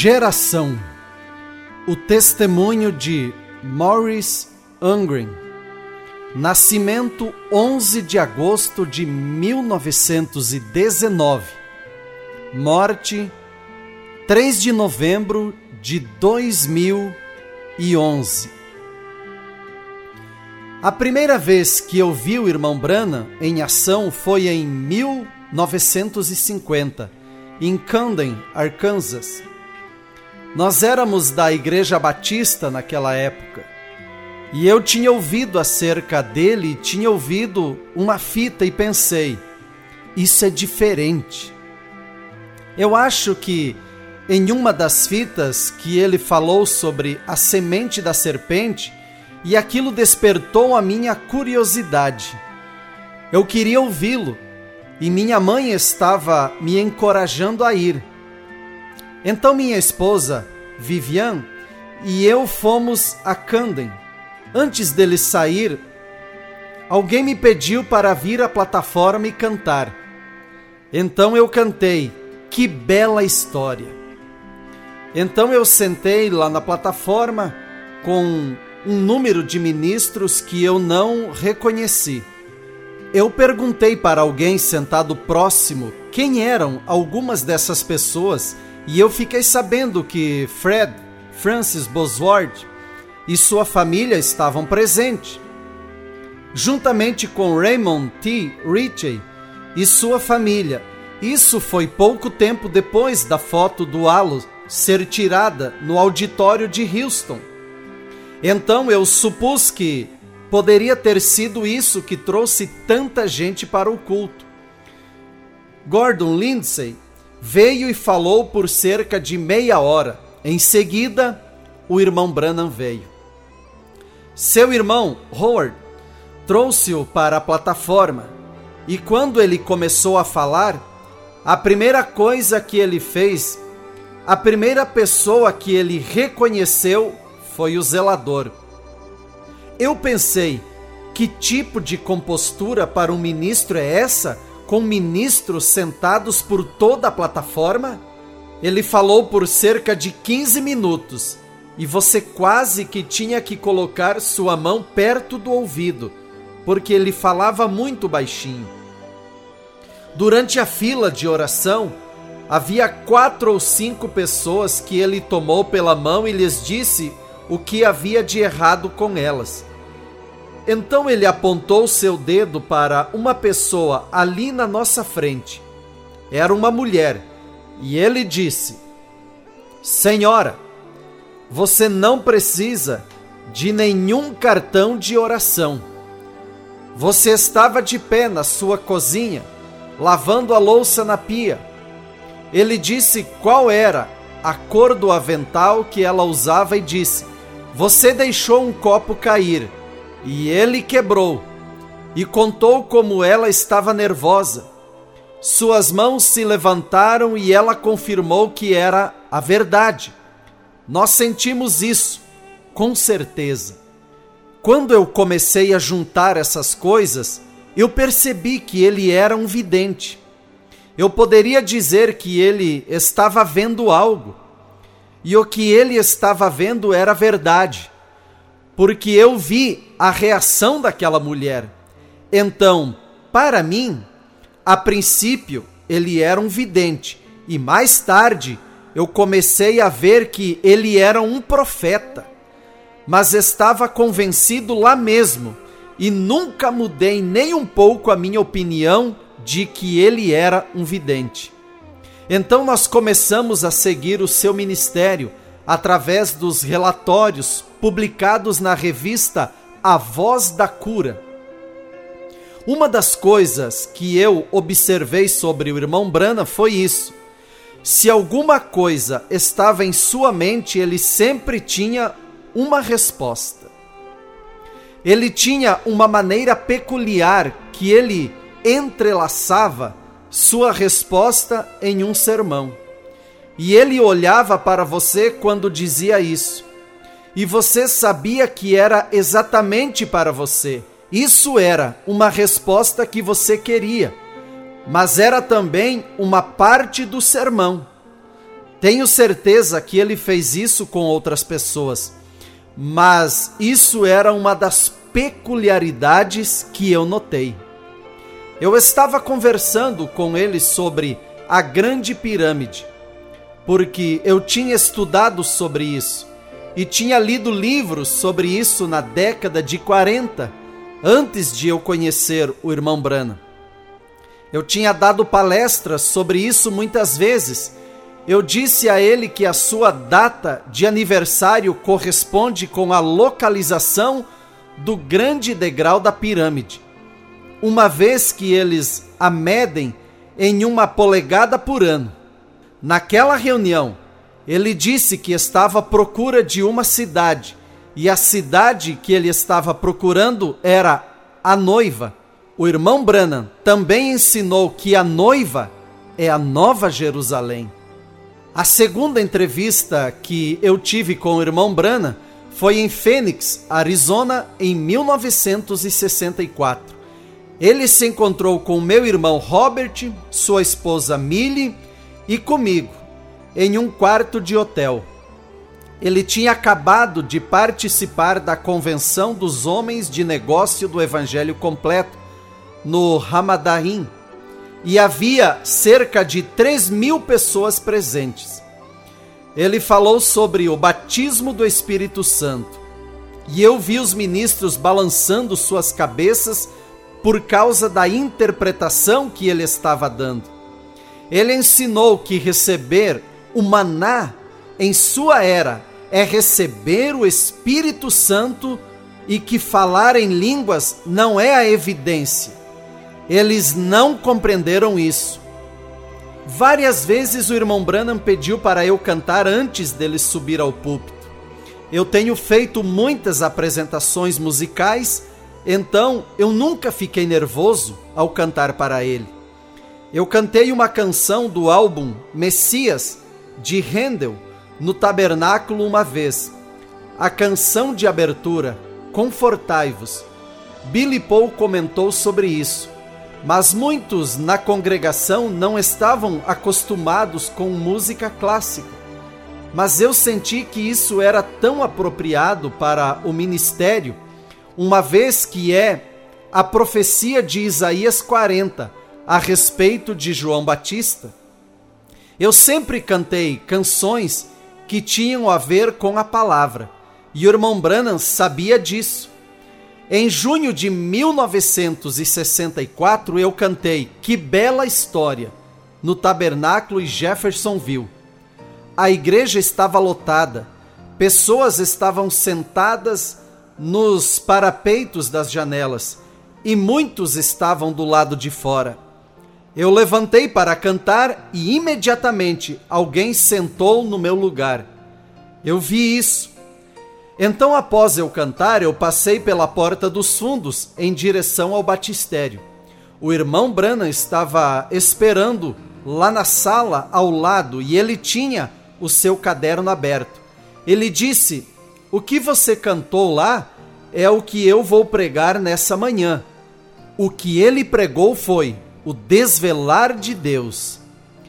Geração. O testemunho de Morris Ungren Nascimento 11 de agosto de 1919 Morte 3 de novembro de 2011 A primeira vez que eu vi o irmão Brana em ação foi em 1950 em Camden, Arkansas. Nós éramos da Igreja Batista naquela época. E eu tinha ouvido acerca dele, tinha ouvido uma fita e pensei: isso é diferente. Eu acho que em uma das fitas que ele falou sobre a semente da serpente, e aquilo despertou a minha curiosidade. Eu queria ouvi-lo e minha mãe estava me encorajando a ir. Então minha esposa, Vivian, e eu fomos a Camden. Antes dele sair, alguém me pediu para vir à plataforma e cantar. Então eu cantei, que bela história. Então eu sentei lá na plataforma com um número de ministros que eu não reconheci. Eu perguntei para alguém sentado próximo quem eram algumas dessas pessoas e eu fiquei sabendo que Fred Francis Bosworth e sua família estavam presentes, juntamente com Raymond T. Ritchie e sua família. Isso foi pouco tempo depois da foto do halo ser tirada no auditório de Houston. Então eu supus que Poderia ter sido isso que trouxe tanta gente para o culto. Gordon Lindsay veio e falou por cerca de meia hora. Em seguida, o irmão Branham veio. Seu irmão, Howard, trouxe-o para a plataforma e quando ele começou a falar, a primeira coisa que ele fez, a primeira pessoa que ele reconheceu foi o zelador. Eu pensei, que tipo de compostura para um ministro é essa, com ministros sentados por toda a plataforma? Ele falou por cerca de 15 minutos e você quase que tinha que colocar sua mão perto do ouvido, porque ele falava muito baixinho. Durante a fila de oração, havia quatro ou cinco pessoas que ele tomou pela mão e lhes disse o que havia de errado com elas. Então ele apontou seu dedo para uma pessoa ali na nossa frente. Era uma mulher. E ele disse: Senhora, você não precisa de nenhum cartão de oração. Você estava de pé na sua cozinha, lavando a louça na pia. Ele disse qual era a cor do avental que ela usava e disse: Você deixou um copo cair e ele quebrou, e contou como ela estava nervosa. Suas mãos se levantaram e ela confirmou que era a verdade. Nós sentimos isso, com certeza. Quando eu comecei a juntar essas coisas, eu percebi que ele era um vidente. Eu poderia dizer que ele estava vendo algo, e o que ele estava vendo era verdade porque eu vi a reação daquela mulher. Então, para mim, a princípio, ele era um vidente, e mais tarde eu comecei a ver que ele era um profeta. Mas estava convencido lá mesmo, e nunca mudei nem um pouco a minha opinião de que ele era um vidente. Então nós começamos a seguir o seu ministério através dos relatórios publicados na revista A Voz da Cura. Uma das coisas que eu observei sobre o irmão Brana foi isso. Se alguma coisa estava em sua mente, ele sempre tinha uma resposta. Ele tinha uma maneira peculiar que ele entrelaçava sua resposta em um sermão. E ele olhava para você quando dizia isso. E você sabia que era exatamente para você. Isso era uma resposta que você queria, mas era também uma parte do sermão. Tenho certeza que ele fez isso com outras pessoas, mas isso era uma das peculiaridades que eu notei. Eu estava conversando com ele sobre a Grande Pirâmide, porque eu tinha estudado sobre isso e tinha lido livros sobre isso na década de 40, antes de eu conhecer o irmão Brana. Eu tinha dado palestras sobre isso muitas vezes eu disse a ele que a sua data de aniversário corresponde com a localização do grande degrau da pirâmide, uma vez que eles a medem em uma polegada por ano. Naquela reunião, ele disse que estava à procura de uma cidade, e a cidade que ele estava procurando era a noiva. O irmão Branham também ensinou que a noiva é a Nova Jerusalém. A segunda entrevista que eu tive com o irmão Brana foi em Phoenix, Arizona, em 1964. Ele se encontrou com meu irmão Robert, sua esposa Millie e comigo, em um quarto de hotel. Ele tinha acabado de participar da convenção dos homens de negócio do Evangelho completo no Ramadarim, e havia cerca de 3 mil pessoas presentes. Ele falou sobre o batismo do Espírito Santo. E eu vi os ministros balançando suas cabeças por causa da interpretação que ele estava dando. Ele ensinou que receber o maná em sua era é receber o Espírito Santo e que falar em línguas não é a evidência, eles não compreenderam isso. Várias vezes o irmão Branham pediu para eu cantar antes dele subir ao púlpito. Eu tenho feito muitas apresentações musicais, então eu nunca fiquei nervoso ao cantar para ele. Eu cantei uma canção do álbum Messias de Handel no tabernáculo uma vez. A canção de abertura, Confortai-vos. Billy Paul comentou sobre isso. Mas muitos na congregação não estavam acostumados com música clássica. Mas eu senti que isso era tão apropriado para o ministério, uma vez que é a profecia de Isaías 40 a respeito de João Batista. Eu sempre cantei canções que tinham a ver com a palavra, e o irmão Branham sabia disso. Em junho de 1964, eu cantei Que Bela História no Tabernáculo em Jeffersonville. A igreja estava lotada, pessoas estavam sentadas nos parapeitos das janelas e muitos estavam do lado de fora. Eu levantei para cantar e imediatamente alguém sentou no meu lugar. Eu vi isso então, após eu cantar, eu passei pela porta dos fundos em direção ao batistério. O irmão Branham estava esperando lá na sala ao lado e ele tinha o seu caderno aberto. Ele disse: O que você cantou lá é o que eu vou pregar nessa manhã. O que ele pregou foi o desvelar de Deus.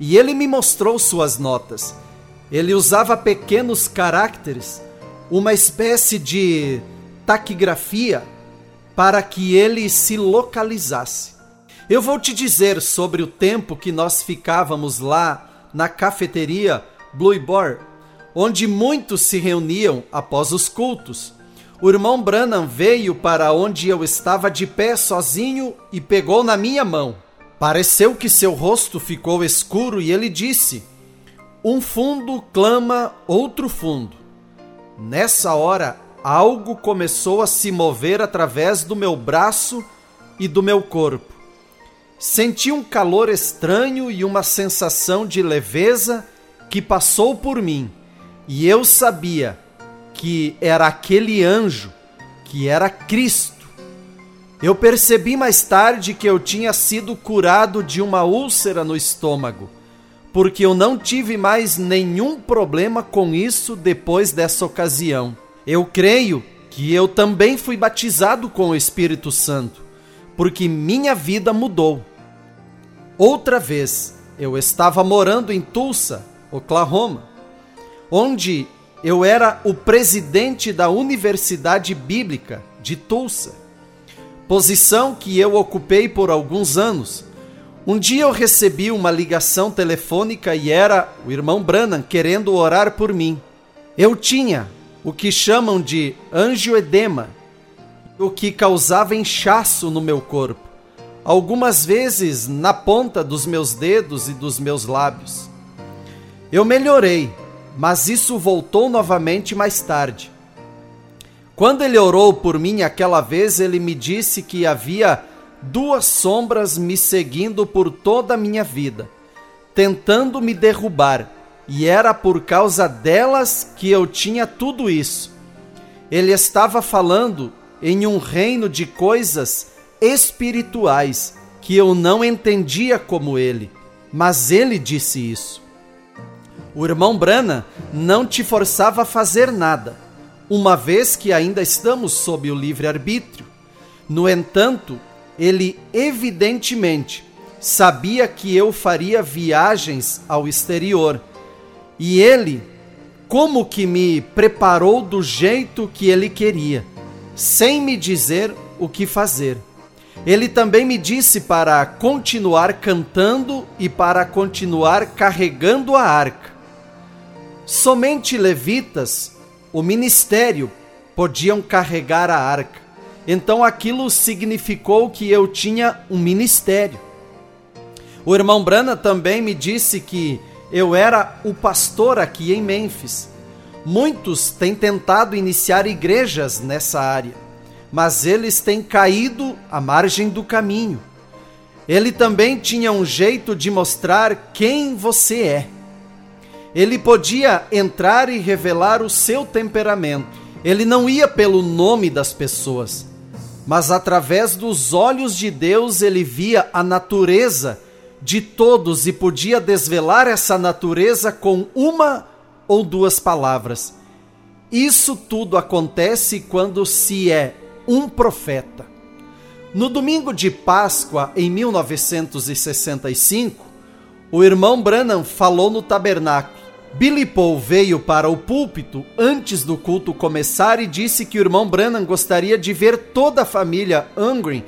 E ele me mostrou suas notas. Ele usava pequenos caracteres uma espécie de taquigrafia para que ele se localizasse. Eu vou te dizer sobre o tempo que nós ficávamos lá na cafeteria Blue Bar, onde muitos se reuniam após os cultos. O irmão Branham veio para onde eu estava de pé sozinho e pegou na minha mão. Pareceu que seu rosto ficou escuro e ele disse: Um fundo clama outro fundo. Nessa hora, algo começou a se mover através do meu braço e do meu corpo. Senti um calor estranho e uma sensação de leveza que passou por mim, e eu sabia que era aquele anjo, que era Cristo. Eu percebi mais tarde que eu tinha sido curado de uma úlcera no estômago porque eu não tive mais nenhum problema com isso depois dessa ocasião. Eu creio que eu também fui batizado com o Espírito Santo, porque minha vida mudou. Outra vez, eu estava morando em Tulsa, Oklahoma, onde eu era o presidente da Universidade Bíblica de Tulsa, posição que eu ocupei por alguns anos. Um dia eu recebi uma ligação telefônica e era o irmão Branham querendo orar por mim. Eu tinha o que chamam de angioedema, o que causava inchaço no meu corpo, algumas vezes na ponta dos meus dedos e dos meus lábios. Eu melhorei, mas isso voltou novamente mais tarde. Quando ele orou por mim aquela vez, ele me disse que havia duas sombras me seguindo por toda a minha vida, tentando me derrubar, e era por causa delas que eu tinha tudo isso. Ele estava falando em um reino de coisas espirituais que eu não entendia como ele, mas ele disse isso. O irmão Brana não te forçava a fazer nada, uma vez que ainda estamos sob o livre-arbítrio. No entanto, ele evidentemente sabia que eu faria viagens ao exterior. E ele, como que me preparou do jeito que ele queria, sem me dizer o que fazer. Ele também me disse para continuar cantando e para continuar carregando a arca. Somente levitas, o ministério, podiam carregar a arca. Então aquilo significou que eu tinha um ministério. O irmão Brana também me disse que eu era o pastor aqui em Memphis. Muitos têm tentado iniciar igrejas nessa área mas eles têm caído à margem do caminho. Ele também tinha um jeito de mostrar quem você é. Ele podia entrar e revelar o seu temperamento. Ele não ia pelo nome das pessoas, mas através dos olhos de Deus ele via a natureza de todos e podia desvelar essa natureza com uma ou duas palavras. Isso tudo acontece quando se é um profeta. No domingo de Páscoa, em 1965, o irmão Branham falou no tabernáculo. Billy Paul veio para o púlpito antes do culto começar e disse que o irmão Branham gostaria de ver toda a família Angry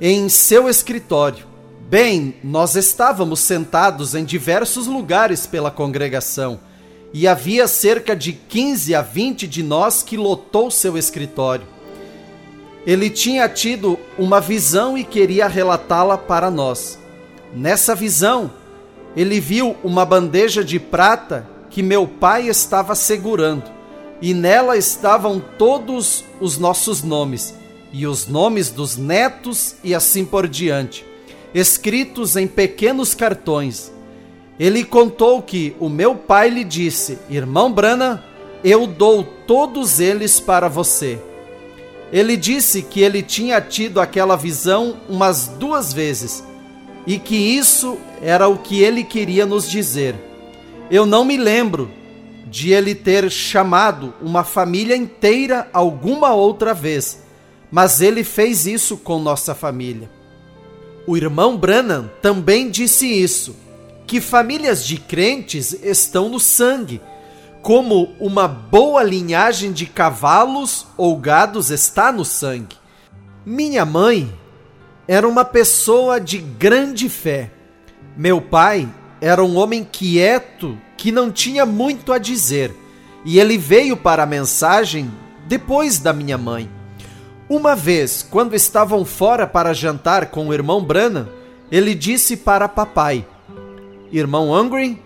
em seu escritório. Bem, nós estávamos sentados em diversos lugares pela congregação e havia cerca de 15 a 20 de nós que lotou seu escritório. Ele tinha tido uma visão e queria relatá-la para nós. Nessa visão, ele viu uma bandeja de prata que meu pai estava segurando, e nela estavam todos os nossos nomes, e os nomes dos netos e assim por diante, escritos em pequenos cartões. Ele contou que o meu pai lhe disse: Irmão Brana, eu dou todos eles para você. Ele disse que ele tinha tido aquela visão umas duas vezes e que isso era o que ele queria nos dizer. Eu não me lembro de ele ter chamado uma família inteira alguma outra vez, mas ele fez isso com nossa família. O irmão Branham também disse isso, que famílias de crentes estão no sangue como uma boa linhagem de cavalos ou gados está no sangue. Minha mãe era uma pessoa de grande fé. Meu pai era um homem quieto que não tinha muito a dizer, e ele veio para a mensagem depois da minha mãe. Uma vez, quando estavam fora para jantar com o irmão Branham, ele disse para papai: Irmão Angry,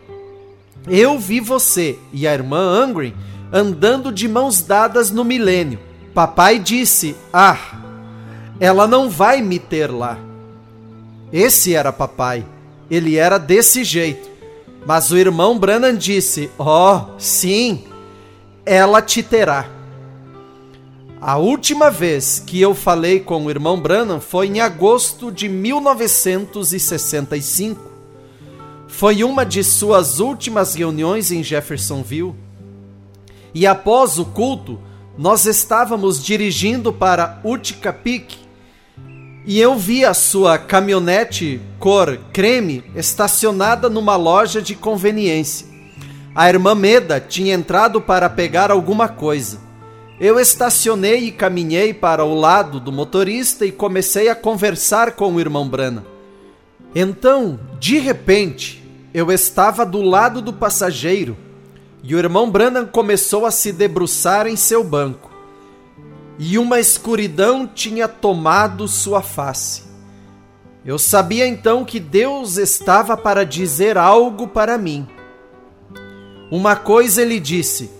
eu vi você e a irmã Angry andando de mãos dadas no milênio. Papai disse: Ah, ela não vai me ter lá. Esse era papai. Ele era desse jeito. Mas o irmão Branham disse: Oh, sim, ela te terá. A última vez que eu falei com o irmão Branham foi em agosto de 1965. Foi uma de suas últimas reuniões em Jeffersonville. E após o culto, nós estávamos dirigindo para Utica Peak e eu vi a sua caminhonete cor creme estacionada numa loja de conveniência. A irmã Meda tinha entrado para pegar alguma coisa. Eu estacionei e caminhei para o lado do motorista e comecei a conversar com o irmão Brana. Então, de repente, eu estava do lado do passageiro e o irmão Branham começou a se debruçar em seu banco. E uma escuridão tinha tomado sua face. Eu sabia então que Deus estava para dizer algo para mim. Uma coisa ele disse: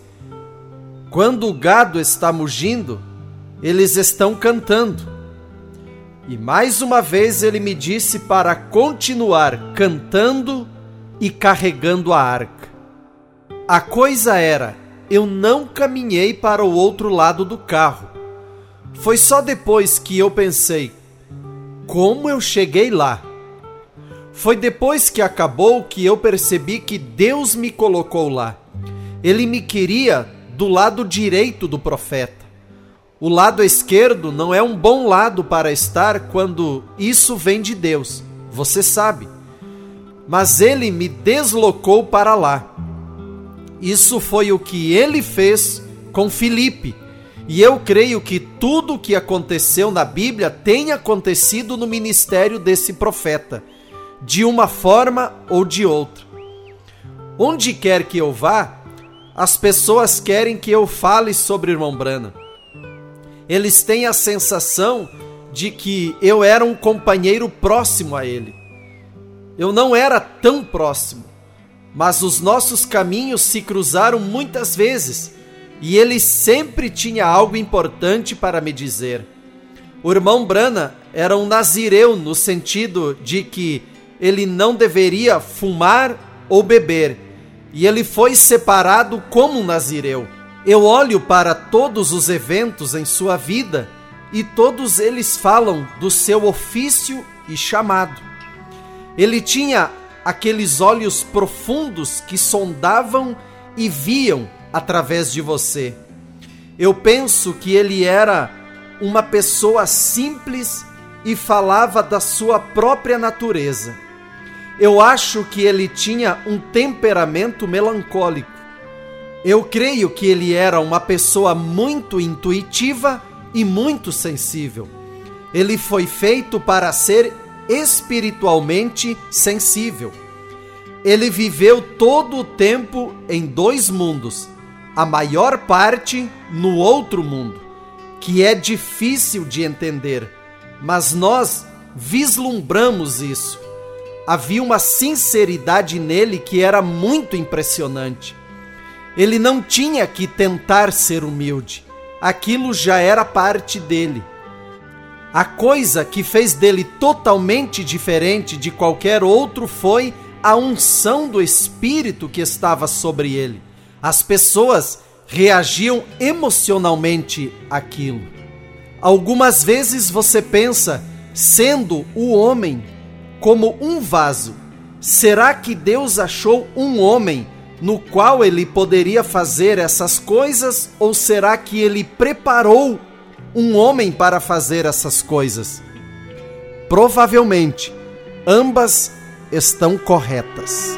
Quando o gado está mugindo, eles estão cantando. E mais uma vez ele me disse para continuar cantando e carregando a arca. A coisa era: eu não caminhei para o outro lado do carro. Foi só depois que eu pensei: como eu cheguei lá? Foi depois que acabou que eu percebi que Deus me colocou lá. Ele me queria do lado direito do profeta. O lado esquerdo não é um bom lado para estar quando isso vem de Deus, você sabe. Mas ele me deslocou para lá. Isso foi o que ele fez com Filipe. E eu creio que tudo o que aconteceu na Bíblia tem acontecido no ministério desse profeta, de uma forma ou de outra. Onde quer que eu vá, as pessoas querem que eu fale sobre irmão Brana. Eles têm a sensação de que eu era um companheiro próximo a ele. Eu não era tão próximo, mas os nossos caminhos se cruzaram muitas vezes e ele sempre tinha algo importante para me dizer. O irmão Brana era um nazireu no sentido de que ele não deveria fumar ou beber, e ele foi separado como um nazireu. Eu olho para todos os eventos em sua vida e todos eles falam do seu ofício e chamado. Ele tinha aqueles olhos profundos que sondavam e viam através de você. Eu penso que ele era uma pessoa simples e falava da sua própria natureza. Eu acho que ele tinha um temperamento melancólico. Eu creio que ele era uma pessoa muito intuitiva e muito sensível. Ele foi feito para ser espiritualmente sensível. Ele viveu todo o tempo em dois mundos, a maior parte no outro mundo, que é difícil de entender, mas nós vislumbramos isso. Havia uma sinceridade nele que era muito impressionante. Ele não tinha que tentar ser humilde, aquilo já era parte dele. A coisa que fez dele totalmente diferente de qualquer outro foi a unção do Espírito que estava sobre ele. As pessoas reagiam emocionalmente àquilo. Algumas vezes você pensa, sendo o homem como um vaso, será que Deus achou um homem no qual ele poderia fazer essas coisas ou será que ele preparou um homem para fazer essas coisas? Provavelmente, ambas estão corretas.